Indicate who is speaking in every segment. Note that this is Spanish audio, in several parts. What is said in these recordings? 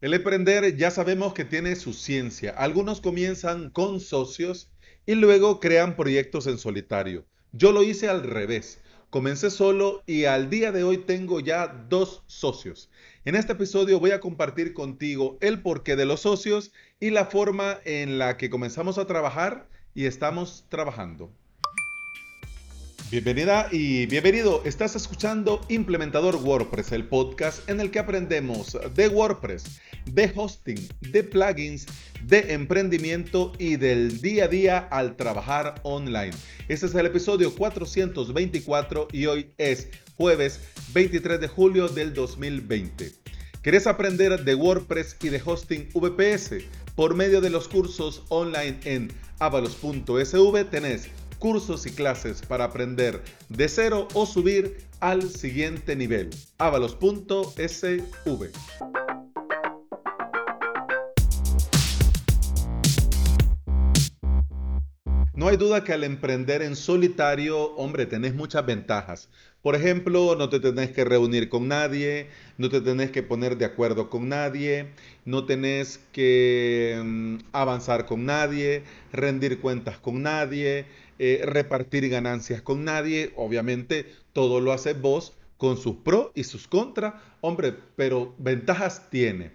Speaker 1: El emprender ya sabemos que tiene su ciencia. Algunos comienzan con socios y luego crean proyectos en solitario. Yo lo hice al revés. Comencé solo y al día de hoy tengo ya dos socios. En este episodio voy a compartir contigo el porqué de los socios y la forma en la que comenzamos a trabajar y estamos trabajando. Bienvenida y bienvenido. Estás escuchando Implementador WordPress, el podcast en el que aprendemos de WordPress, de hosting, de plugins, de emprendimiento y del día a día al trabajar online. Este es el episodio 424 y hoy es jueves 23 de julio del 2020. ¿Querés aprender de WordPress y de hosting VPS? Por medio de los cursos online en avalos.sv tenés cursos y clases para aprender de cero o subir al siguiente nivel. avalos.sv. No hay duda que al emprender en solitario, hombre, tenés muchas ventajas. Por ejemplo, no te tenés que reunir con nadie, no te tenés que poner de acuerdo con nadie, no tenés que mm, avanzar con nadie, rendir cuentas con nadie, eh, repartir ganancias con nadie. Obviamente, todo lo haces vos con sus pros y sus contras, hombre, pero ventajas tiene.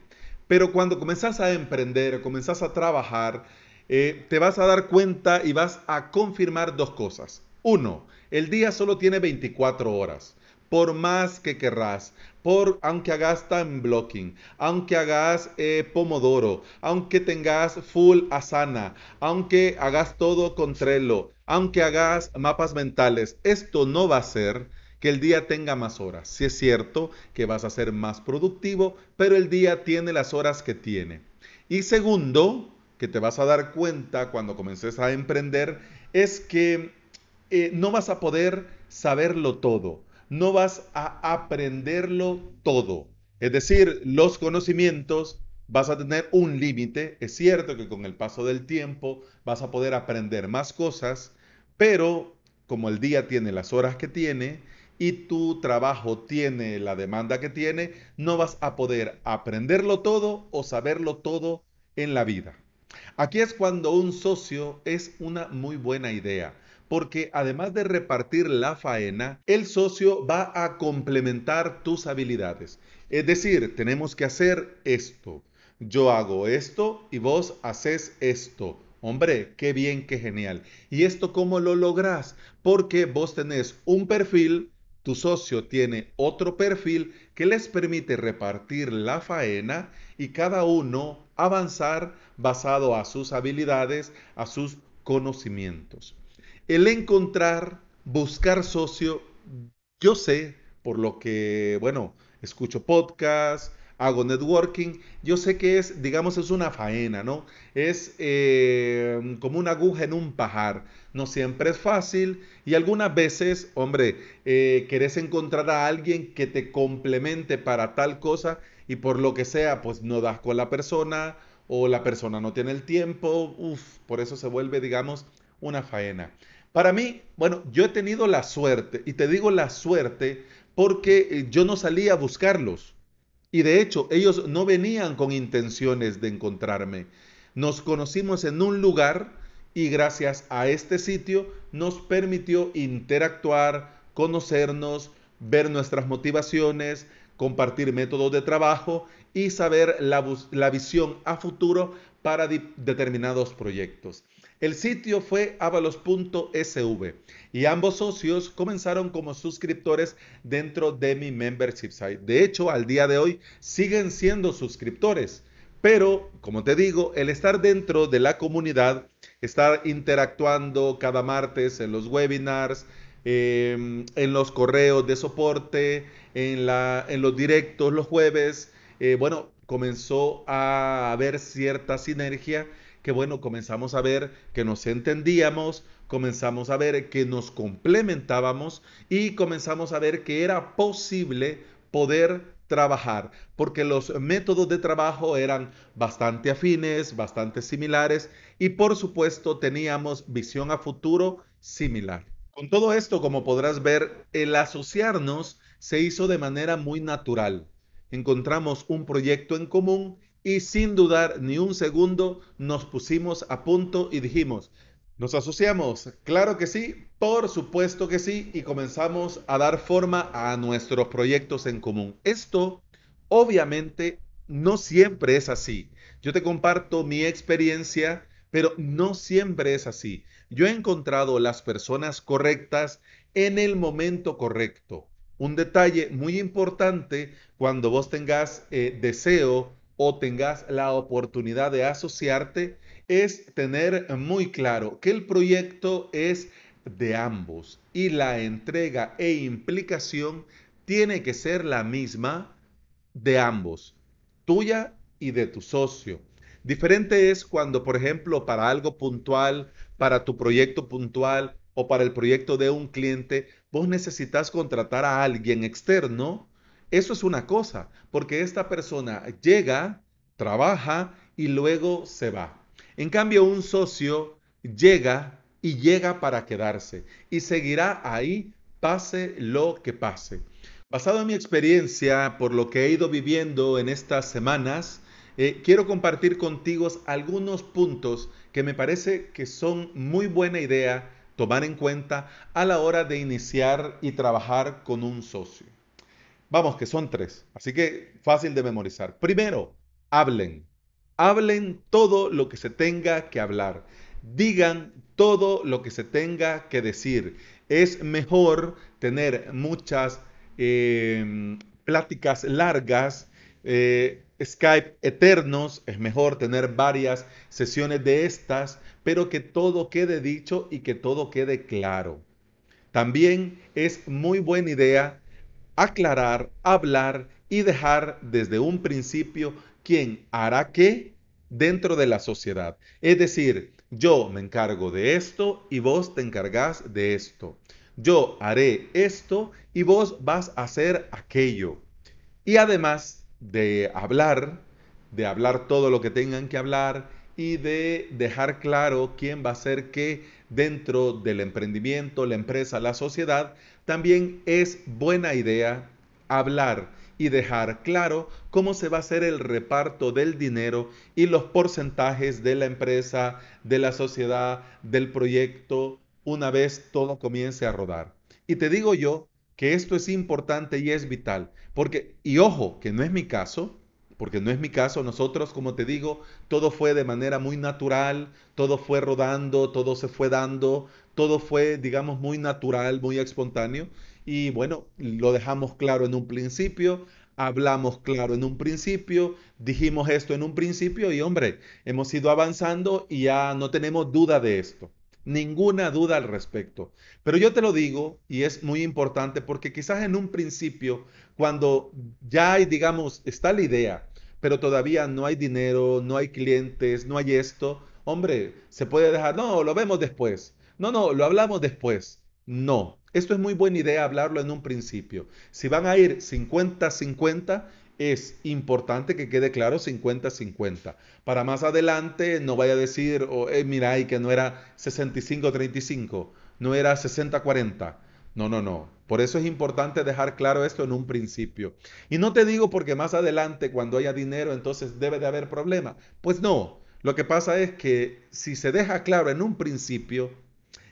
Speaker 1: Pero cuando comenzás a emprender, comenzás a trabajar, eh, te vas a dar cuenta y vas a confirmar dos cosas. Uno, el día solo tiene 24 horas. Por más que querrás, por aunque hagas time blocking, aunque hagas eh, pomodoro, aunque tengas full asana, aunque hagas todo con Trello, aunque hagas mapas mentales, esto no va a ser que el día tenga más horas. Si es cierto que vas a ser más productivo, pero el día tiene las horas que tiene. Y segundo, que te vas a dar cuenta cuando comiences a emprender es que eh, no vas a poder saberlo todo, no vas a aprenderlo todo. Es decir, los conocimientos vas a tener un límite. Es cierto que con el paso del tiempo vas a poder aprender más cosas, pero como el día tiene las horas que tiene y tu trabajo tiene la demanda que tiene, no vas a poder aprenderlo todo o saberlo todo en la vida. Aquí es cuando un socio es una muy buena idea, porque además de repartir la faena, el socio va a complementar tus habilidades. Es decir, tenemos que hacer esto. Yo hago esto y vos haces esto. Hombre, qué bien, qué genial. ¿Y esto cómo lo lográs? Porque vos tenés un perfil, tu socio tiene otro perfil que les permite repartir la faena y cada uno avanzar basado a sus habilidades, a sus conocimientos. El encontrar, buscar socio, yo sé, por lo que, bueno, escucho podcasts, hago networking, yo sé que es, digamos, es una faena, ¿no? Es eh, como una aguja en un pajar. No siempre es fácil y algunas veces, hombre, eh, querés encontrar a alguien que te complemente para tal cosa y por lo que sea, pues no das con la persona o la persona no tiene el tiempo, uff, por eso se vuelve, digamos, una faena. Para mí, bueno, yo he tenido la suerte, y te digo la suerte porque eh, yo no salí a buscarlos. Y de hecho, ellos no venían con intenciones de encontrarme. Nos conocimos en un lugar y gracias a este sitio nos permitió interactuar, conocernos, ver nuestras motivaciones, compartir métodos de trabajo y saber la, visión a futuro para determinados proyectos. El sitio fue avalos.sv y ambos socios comenzaron como suscriptores dentro de mi membership site. De hecho, al día de hoy siguen siendo suscriptores. Pero, como te digo, el estar dentro de la comunidad, estar interactuando cada martes en los webinars, em, en los correos de soporte, en, los directos los jueves, eh, bueno, comenzó a haber cierta sinergia que bueno, comenzamos a ver que nos entendíamos, comenzamos a ver que nos complementábamos y comenzamos a ver que era posible poder trabajar, porque los métodos de trabajo eran bastante afines, bastante similares y por supuesto teníamos visión a futuro similar. Con todo esto, como podrás ver, el asociarnos se hizo de manera muy natural. encontramos un proyecto en común y sin dudar ni un segundo nos pusimos a punto y dijimos, ¿nos asociamos? Claro que sí, por supuesto que sí, y comenzamos a dar forma a nuestros proyectos en común. Esto obviamente no siempre es así. Yo te comparto mi experiencia, pero no siempre es así. Yo he encontrado las personas correctas en el momento correcto. Un detalle muy importante cuando vos tengas eh, deseo o tengas la oportunidad de asociarte es tener muy claro que el proyecto es de ambos y la entrega e implicación tiene que ser la misma de ambos, tuya y de tu socio. Diferente es cuando, por ejemplo, para algo puntual, para tu proyecto puntual o para el proyecto de un cliente, vos necesitas contratar a alguien externo eso es una cosa, porque esta persona llega, trabaja y luego se va. En cambio, un socio llega y llega para quedarse y seguirá ahí pase lo que pase. Basado en mi experiencia, por lo que he ido viviendo en estas semanas, eh, quiero compartir contigo algunos puntos que me parece que son muy buena idea tomar en cuenta a la hora de iniciar y trabajar con un socio. Vamos, que son tres. Así que fácil de memorizar. Primero, hablen. Hablen todo lo que se tenga que hablar. Digan todo lo que se tenga que decir. Es mejor tener muchas em, pláticas largas, eh, Skype eternos. Es mejor tener varias sesiones de estas, pero que todo quede dicho y que todo quede claro. También es muy buena idea aclarar, hablar y dejar desde un principio quién hará qué dentro de la sociedad. Es decir, yo me encargo de esto y vos te encargás de esto. Yo haré esto y vos vas a hacer aquello. Y además de hablar, de hablar todo lo que tengan que hablar y de dejar claro quién va a hacer qué dentro del emprendimiento, la empresa, la sociedad, también es buena idea hablar y dejar claro cómo se va a hacer el reparto del dinero y los porcentajes de la empresa, de la sociedad, del proyecto, una vez todo comience a rodar. Y te digo yo que esto es importante y es vital, porque, y ojo, que no es mi caso, porque no es mi caso, nosotros, como te digo, todo fue de manera muy natural, todo fue rodando, todo se fue dando, todo fue, digamos, muy natural, muy espontáneo. Y bueno, lo dejamos claro en un principio, hablamos claro en un principio, dijimos esto en un principio y hombre, hemos ido avanzando y ya no tenemos duda de esto. Ninguna duda al respecto. Pero yo te lo digo y es muy importante porque quizás en un principio, cuando ya hay, digamos, está la idea, pero todavía no hay dinero, no hay clientes, no hay esto, hombre, se puede dejar, no, lo vemos después. No, no, lo hablamos después. No, esto es muy buena idea hablarlo en un principio. Si van a ir 50-50, es importante que quede claro 50-50. Para más adelante no vaya a decir, oh, eh, mira, y que no era 65-35, no era 60-40. No, no, no. Por eso es importante dejar claro esto en un principio. Y no te digo porque más adelante, cuando haya dinero, entonces debe de haber problema. Pues no. Lo que pasa es que si se deja claro en un principio,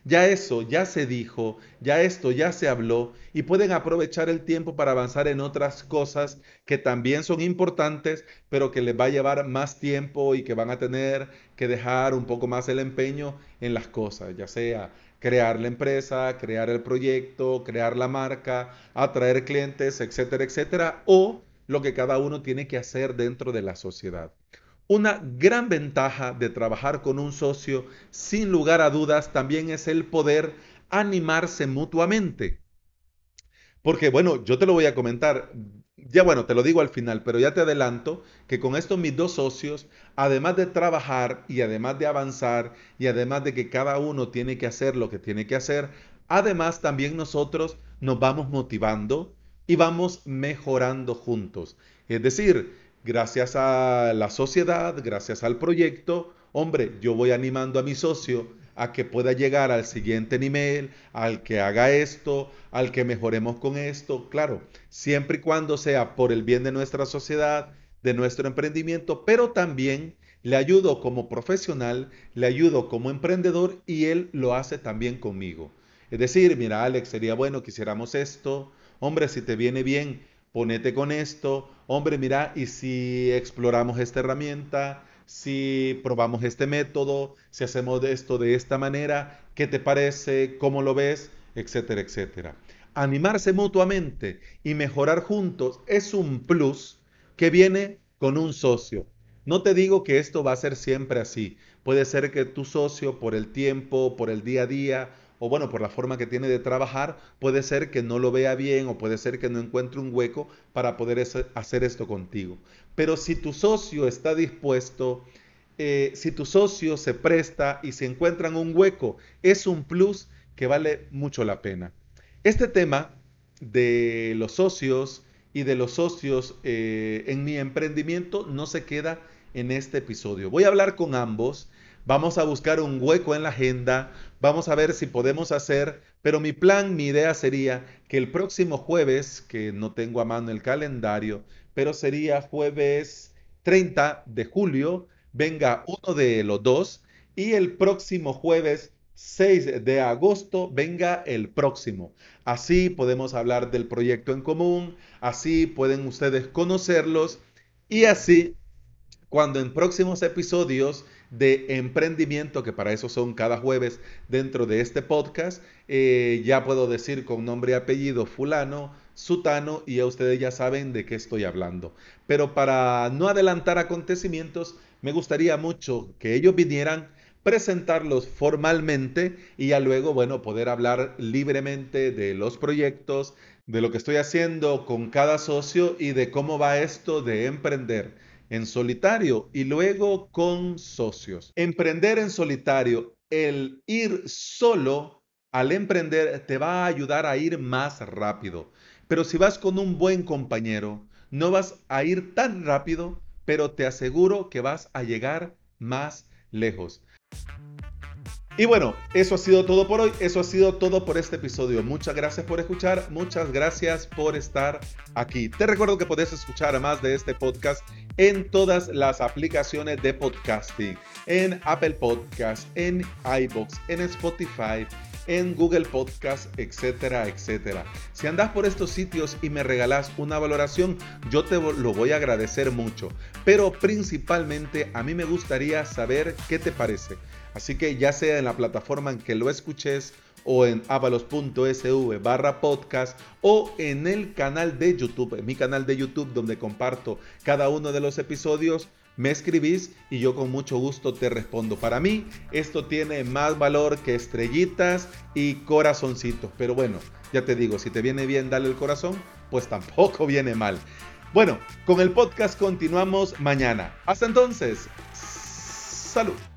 Speaker 1: ya eso ya se dijo, ya esto ya se habló y pueden aprovechar el tiempo para avanzar en otras cosas que también son importantes, pero que les va a llevar más tiempo y que van a tener que dejar un poco más el empeño en las cosas, ya sea crear la empresa, crear el proyecto, crear la marca, atraer clientes, etcétera, etcétera, o lo que cada uno tiene que hacer dentro de la sociedad. Una gran ventaja de trabajar con un socio, sin lugar a dudas, también es el poder animarse mutuamente. Porque, bueno, yo te lo voy a comentar, ya bueno, te lo digo al final, pero ya te adelanto que con estos mis dos socios, además de trabajar y además de avanzar y además de que cada uno tiene que hacer lo que tiene que hacer, además también nosotros nos vamos motivando y vamos mejorando juntos. Es decir, gracias a la sociedad, gracias al proyecto, hombre, yo voy animando a mi socio a que pueda llegar al siguiente nivel, al que haga esto, al que mejoremos con esto. Claro, siempre y cuando sea por el bien de nuestra sociedad, de nuestro emprendimiento, pero también le ayudo como profesional, le ayudo como emprendedor y él lo hace también conmigo. Es decir, mira Alex, sería bueno que hiciéramos esto, hombre, si te viene bien, ponete con esto, hombre, mira, y si exploramos esta herramienta, si probamos este método, si hacemos esto de esta manera, ¿qué te parece? ¿Cómo lo ves? Etcétera, etcétera. Animarse mutuamente y mejorar juntos es un plus que viene con un socio. No te digo que esto va a ser siempre así. Puede ser que tu socio, por el tiempo, por el día a día, o bueno, por la forma que tiene de trabajar, puede ser que no lo vea bien o puede ser que no encuentre un hueco para poder hacer esto contigo. Pero si tu socio está dispuesto, eh, si tu socio se presta y se encuentran un hueco, es un plus que vale mucho la pena. Este tema de los socios y de los socios eh, en mi emprendimiento no se queda en este episodio. Voy a hablar con ambos vamos a buscar un hueco en la agenda, vamos a ver si podemos hacer, pero mi plan, mi idea sería que el próximo jueves, que no tengo a mano el calendario, pero sería jueves 30 de julio, venga uno de los dos y el próximo jueves 6 de agosto venga el próximo. Así podemos hablar del proyecto en común, así pueden ustedes conocerlos y así cuando en próximos episodios de emprendimiento, que para eso son cada jueves dentro de este podcast. Eh, ya puedo decir con nombre y apellido fulano, sutano, y ya ustedes ya saben de qué estoy hablando. Pero para no adelantar acontecimientos, me gustaría mucho que ellos vinieran presentarlos formalmente y ya luego, bueno, poder hablar libremente de los proyectos, de lo que estoy haciendo con cada socio y de cómo va esto de emprender en solitario y luego con socios. Emprender en solitario, el ir solo al emprender te va a ayudar a ir más rápido. Pero si vas con un buen compañero, no vas a ir tan rápido, pero te aseguro que vas a llegar más lejos. Y bueno, eso ha sido todo por hoy, eso ha sido todo por este episodio. Muchas gracias por escuchar, muchas gracias por estar aquí. Te recuerdo que puedes escuchar más de este podcast en todas las aplicaciones de podcasting, en Apple Podcast, en iBox, en Spotify, en Google Podcast, etcétera, etcétera. Si andas por estos sitios y me regalas una valoración, yo te lo voy a agradecer mucho. Pero principalmente a mí me gustaría saber qué te parece. Así que ya sea en la plataforma en que lo escuches o en avalos.sv barra podcast o en el canal de YouTube, en mi canal de YouTube donde comparto cada uno de los episodios, me escribís y yo con mucho gusto te respondo. Para mí esto tiene más valor que estrellitas y corazoncitos. Pero bueno, ya te digo, si te viene bien dale el corazón, pues tampoco viene mal. Bueno, con el podcast continuamos mañana. Hasta entonces, salud.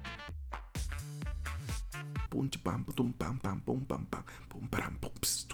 Speaker 1: Pum pam pum pam pam pam pam pum pam pum